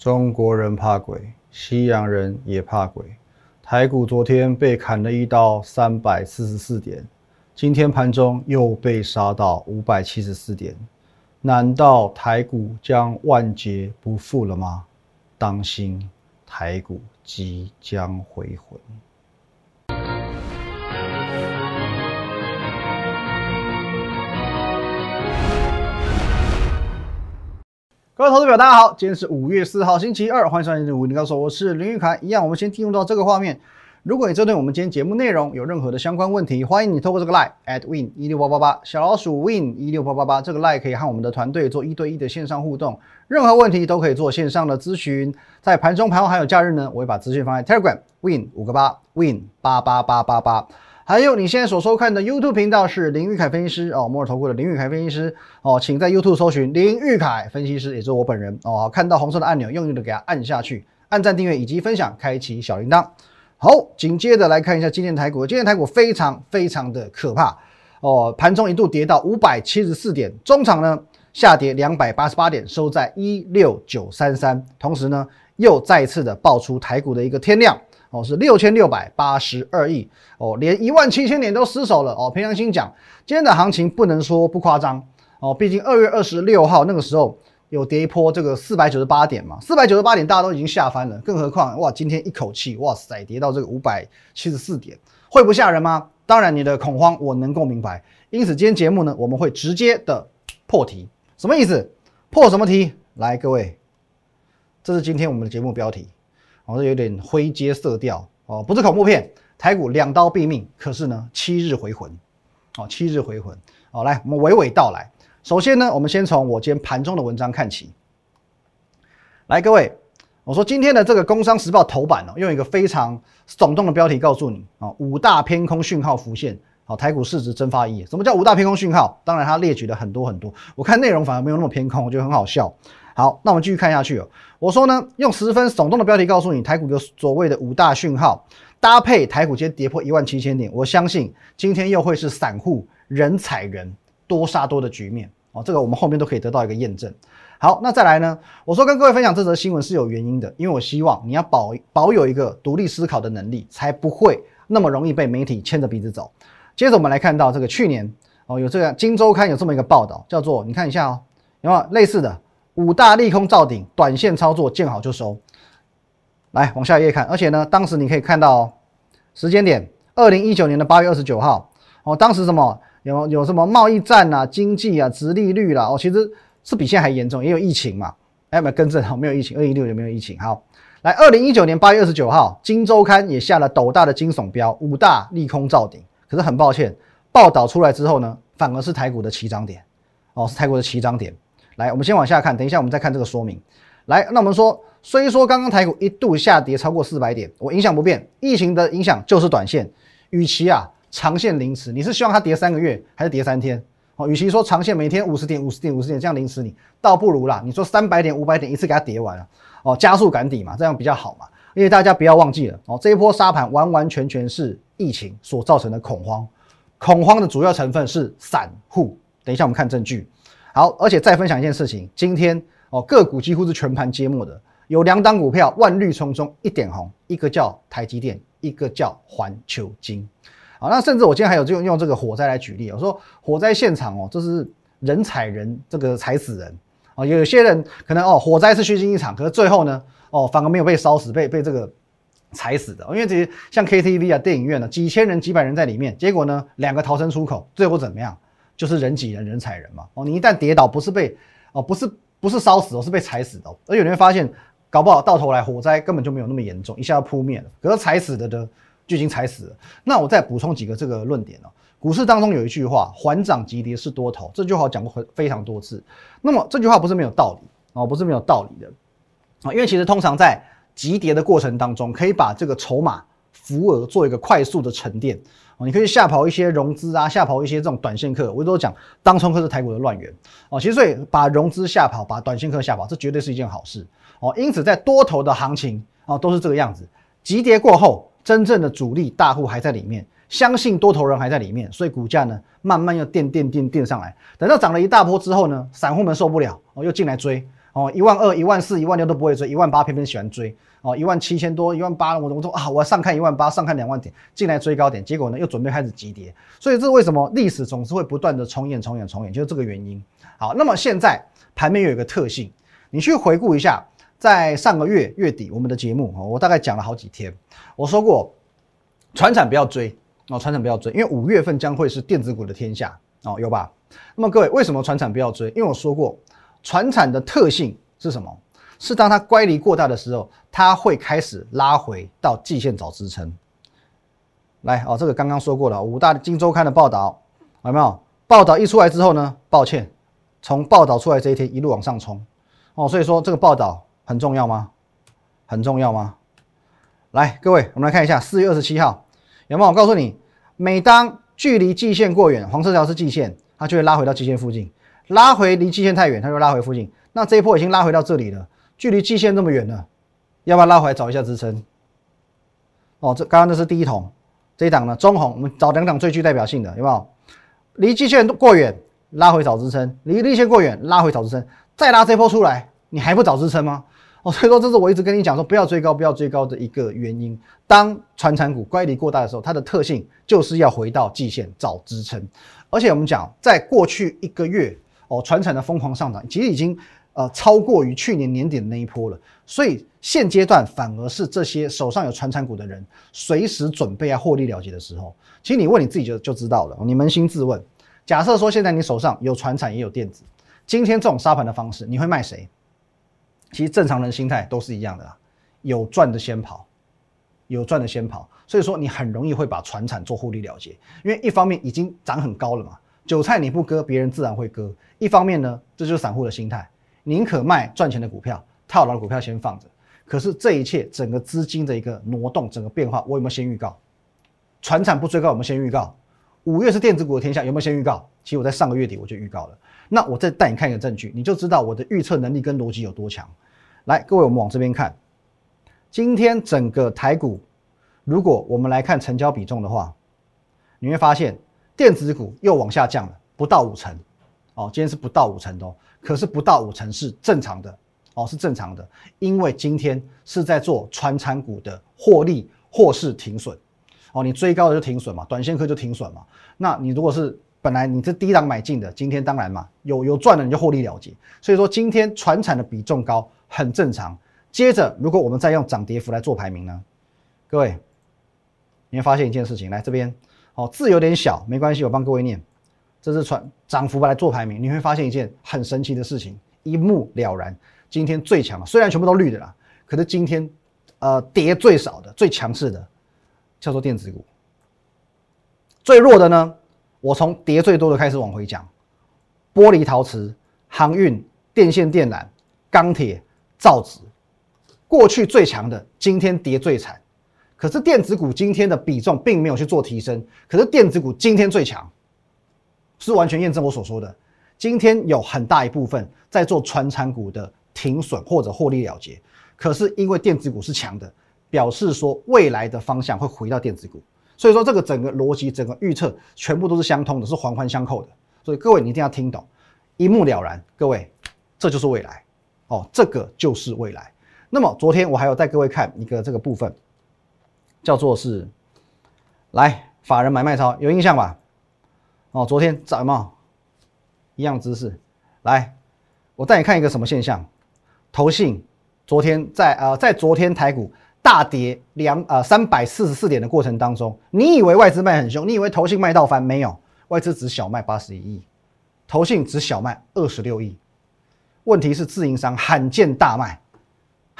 中国人怕鬼，西洋人也怕鬼。台股昨天被砍了一刀三百四十四点，今天盘中又被杀到五百七十四点，难道台股将万劫不复了吗？当心，台股即将回魂。各位投资者，大家好，今天是五月四号，星期二，欢迎收看《五零高手》，我是林玉凯。一样，我们先进入到这个画面。如果你针对我们今天节目内容有任何的相关问题，欢迎你透过这个 line at win 一六八八八小老鼠 win 一六八八八这个 line 可以和我们的团队做一对一的线上互动，任何问题都可以做线上的咨询。在盘中、盘后还有假日呢，我会把资讯放在 Telegram win 五个八 win 八八八八八。还有你现在所收看的 YouTube 频道是林玉凯分析师哦，摩尔投顾的林玉凯分析师哦，请在 YouTube 搜寻林玉凯分析师，也就是我本人哦。看到红色的按钮，用力的给它按下去，按赞、订阅以及分享，开启小铃铛。好，紧接着来看一下今天台股，今天台股非常非常的可怕哦，盘中一度跌到五百七十四点，中场呢下跌两百八十八点，收在一六九三三，同时呢又再次的爆出台股的一个天量。哦，是六千六百八十二亿哦，连一万七千点都失守了哦。平良心讲，今天的行情不能说不夸张哦，毕竟二月二十六号那个时候有跌一波这个四百九十八点嘛，四百九十八点大家都已经吓翻了，更何况哇，今天一口气哇塞跌到这个五百七十四点，会不吓人吗？当然你的恐慌我能够明白，因此今天节目呢，我们会直接的破题，什么意思？破什么题？来，各位，这是今天我们的节目标题。哦，这有点灰阶色调哦，不是恐怖片。台股两刀毙命，可是呢，七日回魂。哦，七日回魂。哦，来，我们娓娓道来。首先呢，我们先从我今天盘中的文章看起。来，各位，我说今天的这个《工商时报》头版哦，用一个非常耸动的标题告诉你啊，五大偏空讯号浮现。好，台股市值蒸发一。什么叫五大偏空讯号？当然，它列举了很多很多。我看内容反而没有那么偏空，我觉得很好笑。好，那我们继续看下去哦。我说呢，用十分耸动的标题告诉你，台股的所谓的五大讯号，搭配台股今天跌破一万七千点，我相信今天又会是散户人踩人多杀多的局面哦。这个我们后面都可以得到一个验证。好，那再来呢？我说跟各位分享这则新闻是有原因的，因为我希望你要保保有一个独立思考的能力，才不会那么容易被媒体牵着鼻子走。接着我们来看到这个去年哦，有这个《金周刊》有这么一个报道，叫做你看一下哦，有没有类似的？五大利空造顶，短线操作见好就收。来往下一页看，而且呢，当时你可以看到时间点，二零一九年的八月二十九号哦，当时什么有有什么贸易战啊、经济啊、殖利率啦哦，其实是比现在还严重，也有疫情嘛。哎，没有更正好，没有疫情，二零一六年没有疫情。好，来二零一九年八月二十九号，金周刊也下了斗大的惊悚标，五大利空造顶。可是很抱歉，报道出来之后呢，反而是台股的起涨点哦，是台股的起涨点。来，我们先往下看，等一下我们再看这个说明。来，那我们说，虽说刚刚台股一度下跌超过四百点，我影响不变，疫情的影响就是短线。与其啊长线凌迟，你是希望它跌三个月还是跌三天？哦，与其说长线每天五十点、五十点、五十点这样凌迟你，倒不如啦，你说三百点、五百点一次给它跌完了，哦，加速赶底嘛，这样比较好嘛。因为大家不要忘记了，哦，这一波沙盘完完全全是疫情所造成的恐慌，恐慌的主要成分是散户。等一下我们看证据。好，而且再分享一件事情，今天哦个股几乎是全盘揭幕的，有两档股票万绿丛中一点红，一个叫台积电，一个叫环球金。好，那甚至我今天还有用用这个火灾来举例，我说火灾现场哦，这是人踩人，这个踩死人哦。有些人可能哦火灾是虚惊一场，可是最后呢哦反而没有被烧死，被被这个踩死的。因为这些像 KTV 啊电影院呢，几千人几百人在里面，结果呢两个逃生出口，最后怎么样？就是人挤人，人踩人嘛。哦，你一旦跌倒，不是被哦，不是不是烧死哦，是被踩死的。而且你会发现，搞不好到头来火灾根本就没有那么严重，一下要扑灭了。可是踩死的呢，就已经踩死了。那我再补充几个这个论点哦。股市当中有一句话，缓涨急跌是多头，这句话讲过非常多次。那么这句话不是没有道理哦，不是没有道理的啊。因为其实通常在急跌的过程当中，可以把这个筹码浮额做一个快速的沉淀。你可以吓跑一些融资啊，吓跑一些这种短线客。我都讲，当冲客是台股的乱源哦。其实所以把融资吓跑，把短线客吓跑，这绝对是一件好事哦。因此在多头的行情哦，都是这个样子。急跌过后，真正的主力大户还在里面，相信多头人还在里面，所以股价呢慢慢又垫垫垫垫上来。等到涨了一大波之后呢，散户们受不了哦，又进来追哦，一万二、一万四、一万六都不会追，一万八偏偏喜欢追。哦，一万七千多、一万八，我我说啊，我要上看一万八，上看两万点，进来追高点，结果呢又准备开始急跌，所以这是为什么历史总是会不断的重演、重演、重演，就是这个原因。好，那么现在盘面有一个特性，你去回顾一下，在上个月月底我们的节目，哦我大概讲了好几天，我说过，船产不要追哦，船产不要追，因为五月份将会是电子股的天下哦，有吧？那么各位为什么船产不要追？因为我说过，船产的特性是什么？是当它乖离过大的时候，它会开始拉回到季线找支撑。来哦，这个刚刚说过了，五大金周刊的报道有没有？报道一出来之后呢，抱歉，从报道出来这一天一路往上冲哦，所以说这个报道很重要吗？很重要吗？来，各位，我们来看一下四月二十七号有没有？我告诉你，每当距离季线过远，黄色条是季线，它就会拉回到季线附近；拉回离季线太远，它就拉回附近。那这一波已经拉回到这里了。距离季线这么远了，要不要拉回来找一下支撑？哦，这刚刚那是第一桶，这一档呢中红，我们找两档最具代表性的，有没有？离季线过远，拉回找支撑；离季线过远，拉回找支撑。再拉这波出来，你还不找支撑吗？哦，所以说这是我一直跟你讲说不要追高，不要追高的一个原因。当传产股乖离过大的时候，它的特性就是要回到季线找支撑。而且我们讲，在过去一个月，哦，传产的疯狂上涨，其实已经。呃，超过于去年年底的那一波了，所以现阶段反而是这些手上有传产股的人，随时准备要获利了结的时候。其实你问你自己就就知道了，你扪心自问，假设说现在你手上有传产也有电子，今天这种沙盘的方式，你会卖谁？其实正常人心态都是一样的啦，有赚的先跑，有赚的先跑，所以说你很容易会把传产做获利了结，因为一方面已经涨很高了嘛，韭菜你不割，别人自然会割；一方面呢，这就是散户的心态。宁可卖赚钱的股票，套牢的股票先放着。可是这一切整个资金的一个挪动，整个变化，我有没有先预告？船产不追高，有没有先预告？五月是电子股的天下，有没有先预告？其实我在上个月底我就预告了。那我再带你看一个证据，你就知道我的预测能力跟逻辑有多强。来，各位，我们往这边看，今天整个台股，如果我们来看成交比重的话，你会发现电子股又往下降了，不到五成。哦，今天是不到五成的。可是不到五成是正常的哦，是正常的，因为今天是在做传产股的获利或是停损哦，你追高的就停损嘛，短线客就停损嘛。那你如果是本来你是低档买进的，今天当然嘛有有赚的你就获利了结。所以说今天传产的比重高很正常。接着如果我们再用涨跌幅来做排名呢，各位你会发现一件事情，来这边哦字有点小没关系，我帮各位念。这是传涨幅来做排名，你会发现一件很神奇的事情，一目了然。今天最强，虽然全部都绿的啦，可是今天，呃，跌最少的、最强势的，叫做电子股。最弱的呢，我从跌最多的开始往回讲：玻璃、陶瓷、航运、电线电缆、钢铁、造纸。过去最强的，今天跌最惨。可是电子股今天的比重并没有去做提升，可是电子股今天最强。是完全验证我所说的，今天有很大一部分在做传产股的停损或者获利了结，可是因为电子股是强的，表示说未来的方向会回到电子股，所以说这个整个逻辑、整个预测全部都是相通的，是环环相扣的。所以各位你一定要听懂，一目了然。各位，这就是未来哦，这个就是未来。那么昨天我还有带各位看一个这个部分，叫做是来法人买卖超，有印象吧？哦，昨天怎么，一样姿势，来，我带你看一个什么现象？投信昨天在呃，在昨天台股大跌两呃三百四十四点的过程当中，你以为外资卖很凶？你以为投信卖到翻？没有，外资只小卖八十一亿，投信只小卖二十六亿。问题是自营商罕见大卖，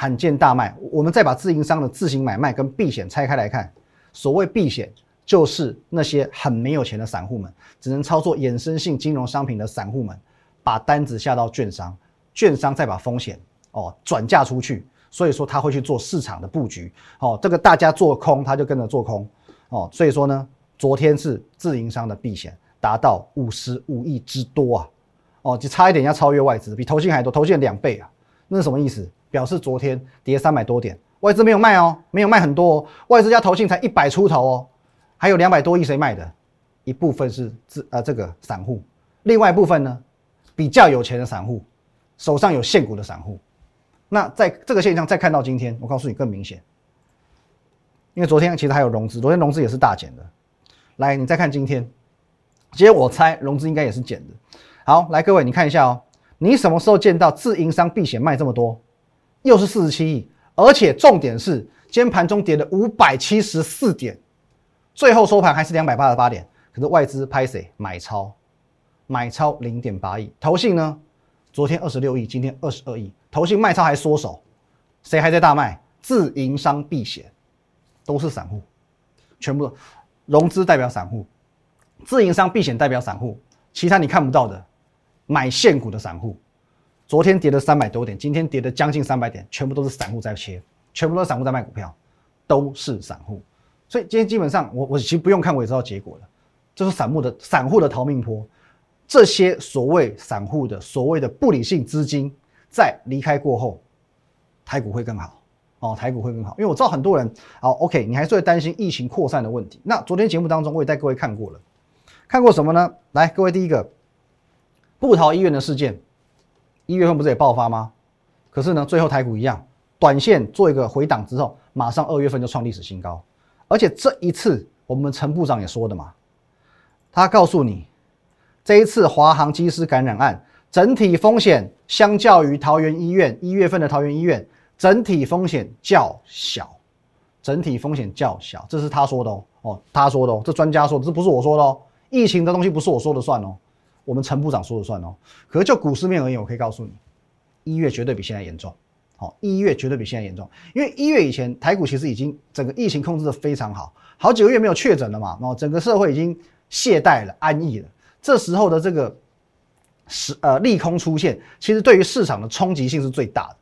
罕见大卖。我们再把自营商的自行买卖跟避险拆开来看，所谓避险。就是那些很没有钱的散户们，只能操作衍生性金融商品的散户们，把单子下到券商，券商再把风险哦转嫁出去，所以说他会去做市场的布局哦。这个大家做空，他就跟着做空哦。所以说呢，昨天是自营商的避险达到五十五亿之多啊，哦，就差一点要超越外资，比投信还多，投信两倍啊。那是什么意思？表示昨天跌三百多点，外资没有卖哦，没有卖很多哦，外资加投信才一百出头哦。还有两百多亿谁卖的？一部分是自呃这个散户，另外一部分呢比较有钱的散户，手上有现股的散户。那在这个现象再看到今天，我告诉你更明显，因为昨天其实还有融资，昨天融资也是大减的。来，你再看今天，今天我猜融资应该也是减的。好，来各位你看一下哦，你什么时候见到自营商避险卖这么多？又是四十七亿，而且重点是今天盘中跌了五百七十四点，最后收盘还是两百八十八点。可是外资拍谁买超？买超零点八亿，投信呢？昨天二十六亿，今天二十二亿，投信卖超还缩手，谁还在大卖？自营商避险，都是散户，全部融资代表散户，自营商避险代表散户，其他你看不到的买现股的散户，昨天跌了三百多点，今天跌了将近三百点，全部都是散户在切，全部都是散户在卖股票，都是散户，所以今天基本上我我其实不用看我也知道结果了，这是散户的散户的逃命坡。这些所谓散户的所谓的不理性资金，在离开过后，台股会更好哦，台股会更好。因为我知道很多人，好，OK，你还是会担心疫情扩散的问题。那昨天节目当中，我也带各位看过了，看过什么呢？来，各位第一个，布桃医院的事件，一月份不是也爆发吗？可是呢，最后台股一样，短线做一个回档之后，马上二月份就创历史新高。而且这一次，我们陈部长也说的嘛，他告诉你。这一次华航机师感染案，整体风险相较于桃园医院一月份的桃园医院，整体风险较小，整体风险较小，这是他说的哦，哦，他说的哦，这专家说的，这不是我说的哦，疫情的东西不是我说的算哦，我们陈部长说了算哦。可是就股市面而言，我可以告诉你，一月绝对比现在严重，好，一月绝对比现在严重，因为一月以前台股其实已经整个疫情控制的非常好，好几个月没有确诊了嘛，然后整个社会已经懈怠了，安逸了。这时候的这个是呃利空出现，其实对于市场的冲击性是最大的。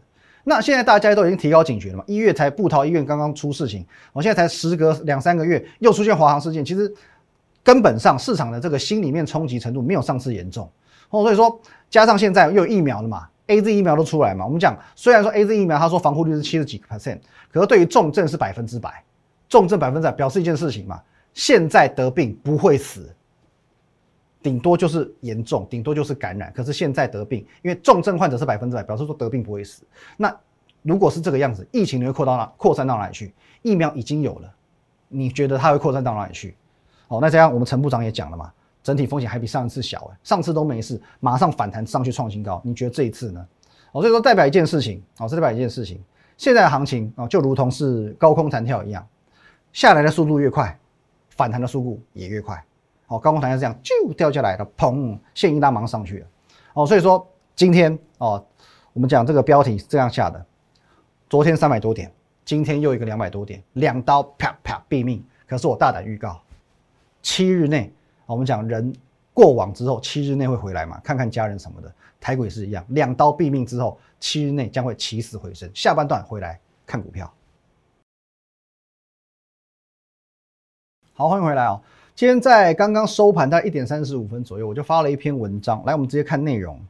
那现在大家都已经提高警觉了嘛？一月才布桃医院刚刚出事情，我现在才时隔两三个月又出现华航事件，其实根本上市场的这个心里面冲击程度没有上次严重哦。所以说加上现在又有疫苗了嘛，A Z 疫苗都出来嘛。我们讲虽然说 A Z 疫苗他说防护率是七十几个 percent，可是对于重症是百分之百，重症百分之百表示一件事情嘛，现在得病不会死。顶多就是严重，顶多就是感染。可是现在得病，因为重症患者是百分之百，表示说得病不会死。那如果是这个样子，疫情你会扩到哪？扩散到哪里去？疫苗已经有了，你觉得它会扩散到哪里去？哦，那这样我们陈部长也讲了嘛，整体风险还比上一次小哎，上次都没事，马上反弹上去创新高。你觉得这一次呢？哦，所以说代表一件事情，哦，这代表一件事情，现在的行情哦，就如同是高空弹跳一样，下来的速度越快，反弹的速度也越快。哦，高空弹跳这样就掉下来了，砰，现一大忙上去了。哦，所以说今天哦，我们讲这个标题是这样下的：昨天三百多点，今天又一个两百多点，两刀啪啪毙命。可是我大胆预告，七日内，我们讲人过往之后，七日内会回来嘛？看看家人什么的，台股也是一样，两刀毙命之后，七日内将会起死回生。下半段回来看股票。好，欢迎回来哦。今天在刚刚收盘在一点三十五分左右，我就发了一篇文章。来，我们直接看内容。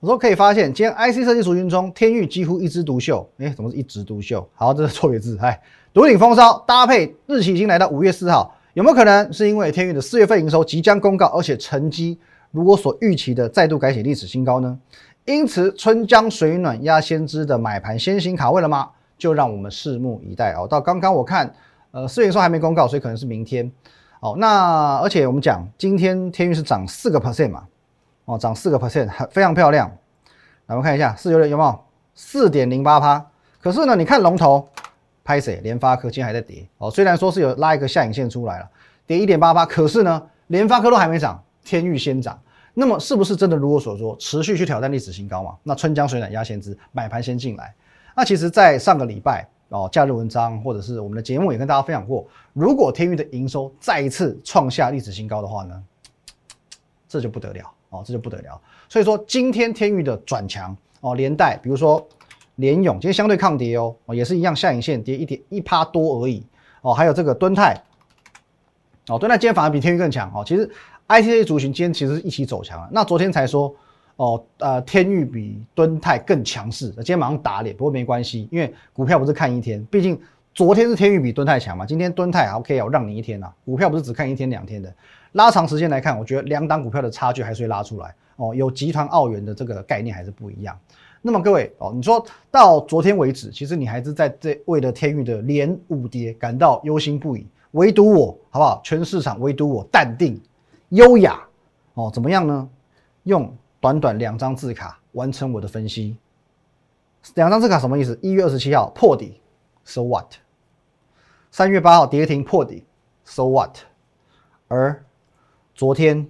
我说可以发现，今天 IC 设计族群中，天域几乎一枝独秀。哎，怎么是一枝独秀？好，这是错别字。哎，独领风骚，搭配日期已经来到五月四号，有没有可能是因为天域的四月份营收即将公告，而且成绩如我所预期的再度改写历史新高呢？因此，春江水暖鸭先知的买盘先行卡位了吗？就让我们拭目以待哦。到刚刚我看，呃，四月营收还没公告，所以可能是明天。哦，那而且我们讲今天天运是涨四个 percent 嘛，哦，涨四个 percent，很非常漂亮。来，我们看一下四月有没有四点零八趴？可是呢，你看龙头拍谁？联发科今天还在跌哦，虽然说是有拉一个下影线出来了，跌一点八八，可是呢，联发科都还没涨，天域先涨。那么是不是真的如我所说，持续去挑战历史新高嘛？那春江水暖鸭先知，买盘先进来。那其实，在上个礼拜。哦，假日文章或者是我们的节目也跟大家分享过，如果天域的营收再一次创下历史新高的话呢，这就不得了哦，这就不得了。所以说今天天域的转强哦，连带比如说联勇今天相对抗跌哦，哦也是一样下影线跌一点一趴多而已哦，还有这个敦泰哦，敦泰今天反而比天宇更强哦。其实 I T A 族群今天其实一起走强了，那昨天才说。哦，呃，天宇比敦泰更强势，今天马上打脸，不过没关系，因为股票不是看一天，毕竟昨天是天宇比敦泰强嘛，今天敦泰 OK 啊，我让你一天呐，股票不是只看一天两天的，拉长时间来看，我觉得两档股票的差距还是会拉出来哦。有集团澳元的这个概念还是不一样。那么各位哦，你说到昨天为止，其实你还是在这为了天域的连五跌感到忧心不已，唯独我好不好？全市场唯独我淡定优雅哦，怎么样呢？用短短两张字卡完成我的分析。两张字卡什么意思？一月二十七号破底，so what？三月八号跌停破底，so what？而昨天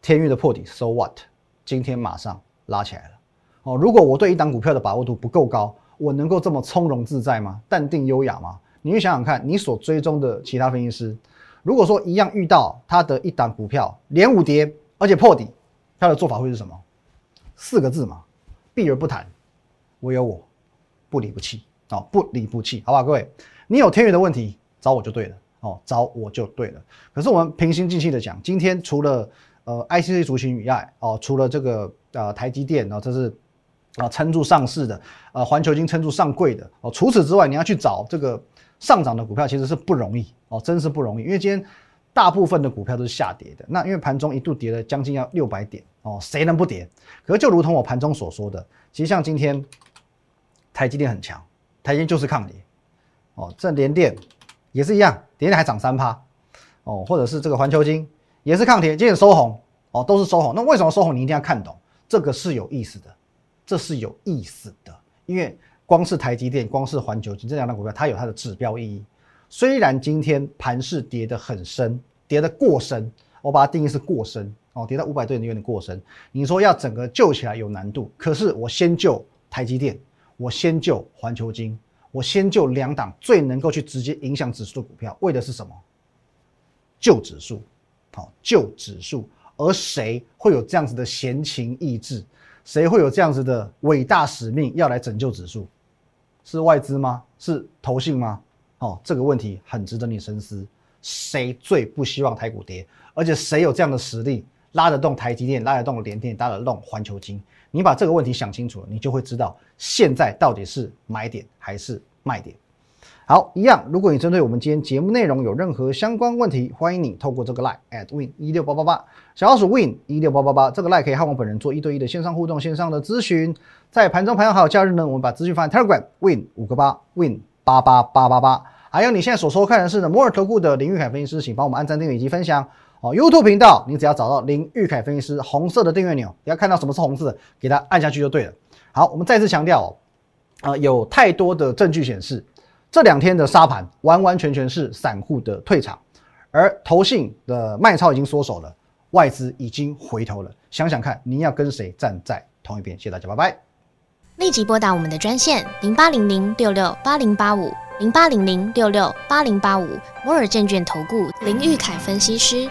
天域的破底，so what？今天马上。拉起来了哦！如果我对一档股票的把握度不够高，我能够这么从容自在吗？淡定优雅吗？你去想想看，你所追踪的其他分析师，如果说一样遇到他的一档股票连五跌，而且破底，他的做法会是什么？四个字嘛，避而不谈，唯有我不离不弃哦，不离不弃，好吧？各位，你有天元的问题找我就对了哦，找我就对了。可是我们平心静气的讲，今天除了呃 ICC 族群以外哦，除了这个。呃，台积电啊，这是啊撑住上市的，呃，环球金撑住上柜的哦。除此之外，你要去找这个上涨的股票，其实是不容易哦，真是不容易。因为今天大部分的股票都是下跌的，那因为盘中一度跌了将近要六百点哦，谁能不跌？可是就如同我盘中所说的，其实像今天台积电很强，台积电就是抗跌哦。这联电也是一样，联电还涨三趴哦，或者是这个环球金也是抗跌，今天收红哦，都是收红。那为什么收红？你一定要看懂。这个是有意思的，这是有意思的，因为光是台积电，光是环球金这两档股票，它有它的指标意义。虽然今天盘势跌得很深，跌得过深，我把它定义是过深哦，跌到五百多点有点过深。你说要整个救起来有难度，可是我先救台积电，我先救环球金，我先救两档最能够去直接影响指数的股票，为的是什么？救指数，好，救指数。而谁会有这样子的闲情逸致？谁会有这样子的伟大使命要来拯救指数？是外资吗？是投信吗？哦，这个问题很值得你深思。谁最不希望台股跌？而且谁有这样的实力拉得动台积电、拉得动联电、拉得动环球金？你把这个问题想清楚了，你就会知道现在到底是买点还是卖点。好，一样。如果你针对我们今天节目内容有任何相关问题，欢迎你透过这个 line at win 一六八八八，小老鼠 win 一六八八八，这个 line 可以和我本人做一对一的线上互动、线上的咨询。在盘中、盘后还有假日呢，我们把资讯放在 Telegram win 五个八 win 八八八八八。还有你现在所收看的是呢摩尔投顾的林玉凯分析师，请帮我们按赞、订阅以及分享哦。YouTube 频道，你只要找到林玉凯分析师红色的订阅钮，你要看到什么是红色的，给它按下去就对了。好，我们再次强调，啊，有太多的证据显示。这两天的沙盘完完全全是散户的退场，而投信的卖超已经缩手了，外资已经回头了。想想看，您要跟谁站在同一边？谢谢大家，拜拜。立即拨打我们的专线零八零零六六八零八五零八零零六六八零八五摩尔证券投顾林玉凯分析师。